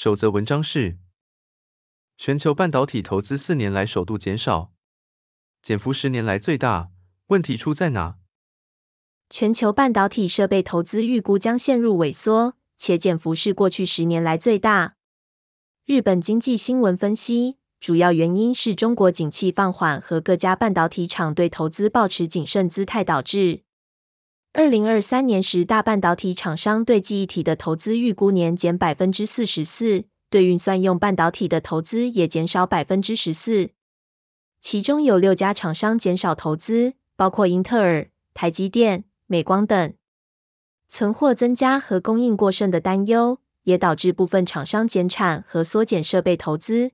首则文章是：全球半导体投资四年来首度减少，减幅十年来最大，问题出在哪？全球半导体设备投资预估将陷入萎缩，且减幅是过去十年来最大。日本经济新闻分析。主要原因是中国景气放缓和各家半导体厂对投资保持谨慎姿态导致。二零二三年十大半导体厂商对记忆体的投资预估年减百分之四十四，对运算用半导体的投资也减少百分之十四。其中有六家厂商减少投资，包括英特尔、台积电、美光等。存货增加和供应过剩的担忧，也导致部分厂商减产和缩减设备投资。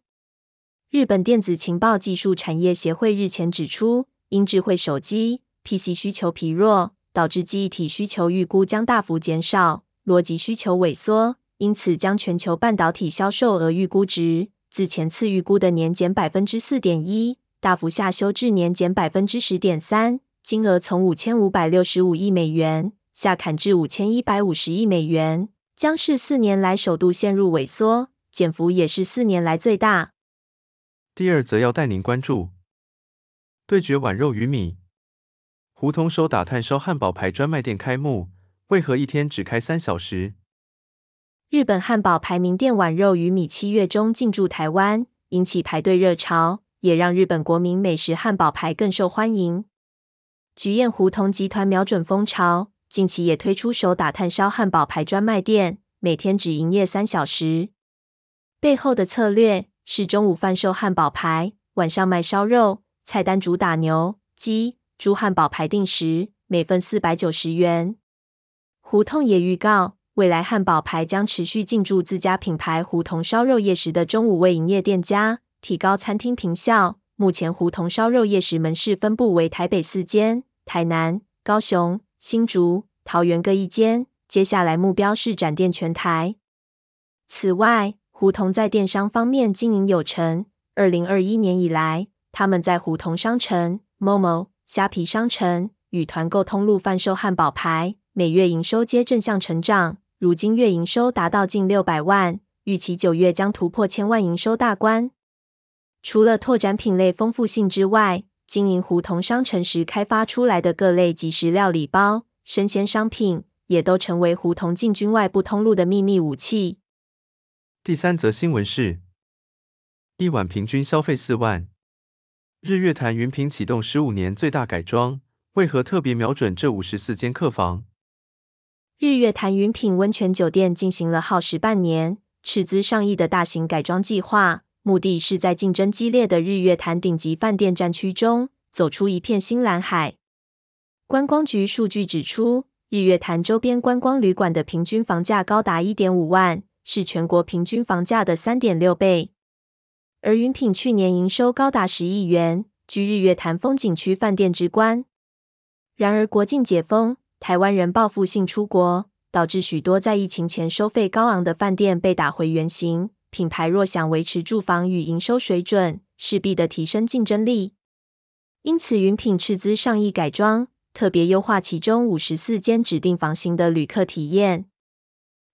日本电子情报技术产业协会日前指出，因智慧手机 PC 需求疲弱，导致记忆体需求预估将大幅减少，逻辑需求萎缩，因此将全球半导体销售额预估值自前次预估的年减百分之四点一，大幅下修至年减百分之十点三，金额从五千五百六十五亿美元下砍至五千一百五十亿美元，将是四年来首度陷入萎缩，减幅也是四年来最大。第二则要带您关注，对决碗肉与米。胡同手打炭烧汉堡排专卖店开幕，为何一天只开三小时？日本汉堡排名店碗肉与米七月中进驻台湾，引起排队热潮，也让日本国民美食汉堡排更受欢迎。菊宴胡同集团瞄准风潮，近期也推出手打炭烧汉堡排专卖店，每天只营业三小时。背后的策略，是中午贩售汉堡排，晚上卖烧肉，菜单主打牛、鸡、猪汉堡排定时，每份四百九十元。胡同也预告，未来汉堡排将持续进驻自家品牌胡同烧肉夜食的中午位营业店家，提高餐厅坪效。目前胡同烧肉夜食门市分布为台北四间，台南、高雄、新竹、桃园各一间，接下来目标是展店全台。此外，胡同在电商方面经营有成。二零二一年以来，他们在胡同商城、Momo、虾皮商城与团购通路贩售汉堡排，每月营收皆正向成长，如今月营收达到近六百万，预期九月将突破千万营收大关。除了拓展品类丰富性之外，经营胡同商城时开发出来的各类即食料理包、生鲜商品，也都成为胡同进军外部通路的秘密武器。第三则新闻是，一晚平均消费四万。日月潭云品启动十五年最大改装，为何特别瞄准这五十四间客房？日月潭云品温泉酒店进行了耗时半年、斥资上亿的大型改装计划，目的是在竞争激烈的日月潭顶级饭店战区中，走出一片新蓝海。观光局数据指出，日月潭周边观光旅馆的平均房价高达一点五万。是全国平均房价的三点六倍，而云品去年营收高达十亿元，居日月潭风景区饭店之冠。然而国境解封，台湾人报复性出国，导致许多在疫情前收费高昂的饭店被打回原形。品牌若想维持住房与营收水准，势必得提升竞争力。因此云品斥资上亿改装，特别优化其中五十四间指定房型的旅客体验。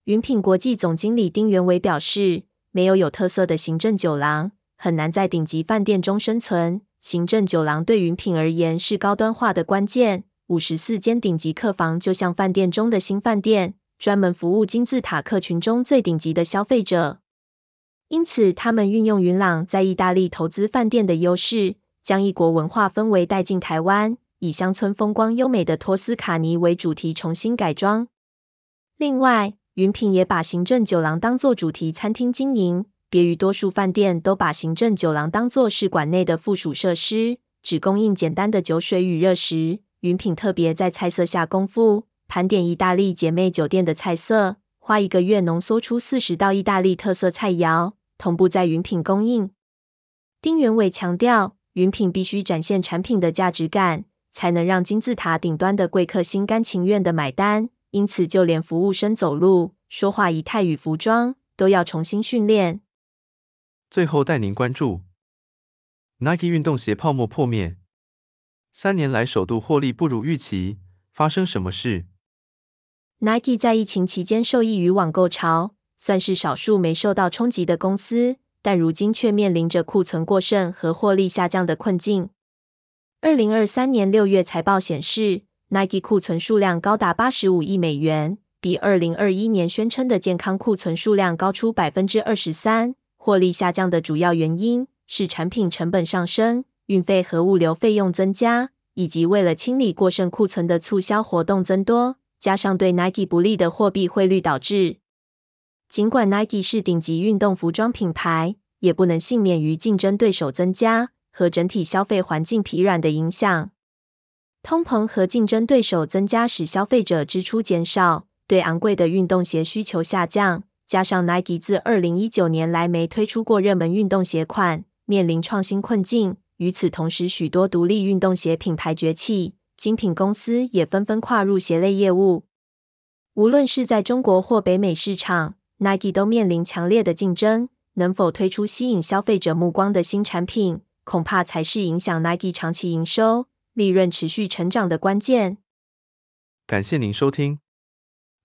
云品国际总经理丁元伟表示，没有有特色的行政酒廊，很难在顶级饭店中生存。行政酒廊对云品而言是高端化的关键。五十四间顶级客房就像饭店中的新饭店，专门服务金字塔客群中最顶级的消费者。因此，他们运用云朗在意大利投资饭店的优势，将异国文化氛围带进台湾，以乡村风光优美的托斯卡尼为主题重新改装。另外，云品也把行政酒廊当作主题餐厅经营，别于多数饭店都把行政酒廊当作是馆内的附属设施，只供应简单的酒水与热食。云品特别在菜色下功夫，盘点意大利姐妹酒店的菜色，花一个月浓缩出四十道意大利特色菜肴，同步在云品供应。丁元伟强调，云品必须展现产品的价值感，才能让金字塔顶端的贵客心甘情愿的买单。因此，就连服务生走路、说话仪态与服装，都要重新训练。最后带您关注，Nike 运动鞋泡沫破灭，三年来首度获利不如预期，发生什么事？Nike 在疫情期间受益于网购潮，算是少数没受到冲击的公司，但如今却面临着库存过剩和获利下降的困境。二零二三年六月财报显示，Nike 库存数量高达八十五亿美元，比二零二一年宣称的健康库存数量高出百分之二十三。获利下降的主要原因是产品成本上升、运费和物流费用增加，以及为了清理过剩库存的促销活动增多，加上对 Nike 不利的货币汇率导致。尽管 Nike 是顶级运动服装品牌，也不能幸免于竞争对手增加和整体消费环境疲软的影响。通膨和竞争对手增加使消费者支出减少，对昂贵的运动鞋需求下降，加上 Nike 自二零一九年来没推出过热门运动鞋款，面临创新困境。与此同时，许多独立运动鞋品牌崛起，精品公司也纷纷跨入鞋类业务。无论是在中国或北美市场，Nike 都面临强烈的竞争，能否推出吸引消费者目光的新产品，恐怕才是影响 Nike 长期营收。利润持续成长的关键。感谢您收听，